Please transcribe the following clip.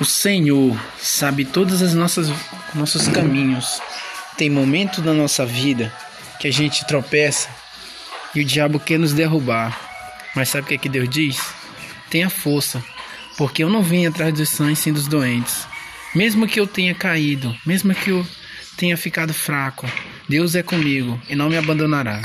O Senhor sabe todas as nossas nossos caminhos. Tem momentos na nossa vida que a gente tropeça e o diabo quer nos derrubar. Mas sabe o que, é que Deus diz? Tenha força, porque eu não vim atrás dos sãs e dos doentes. Mesmo que eu tenha caído, mesmo que eu tenha ficado fraco, Deus é comigo e não me abandonará.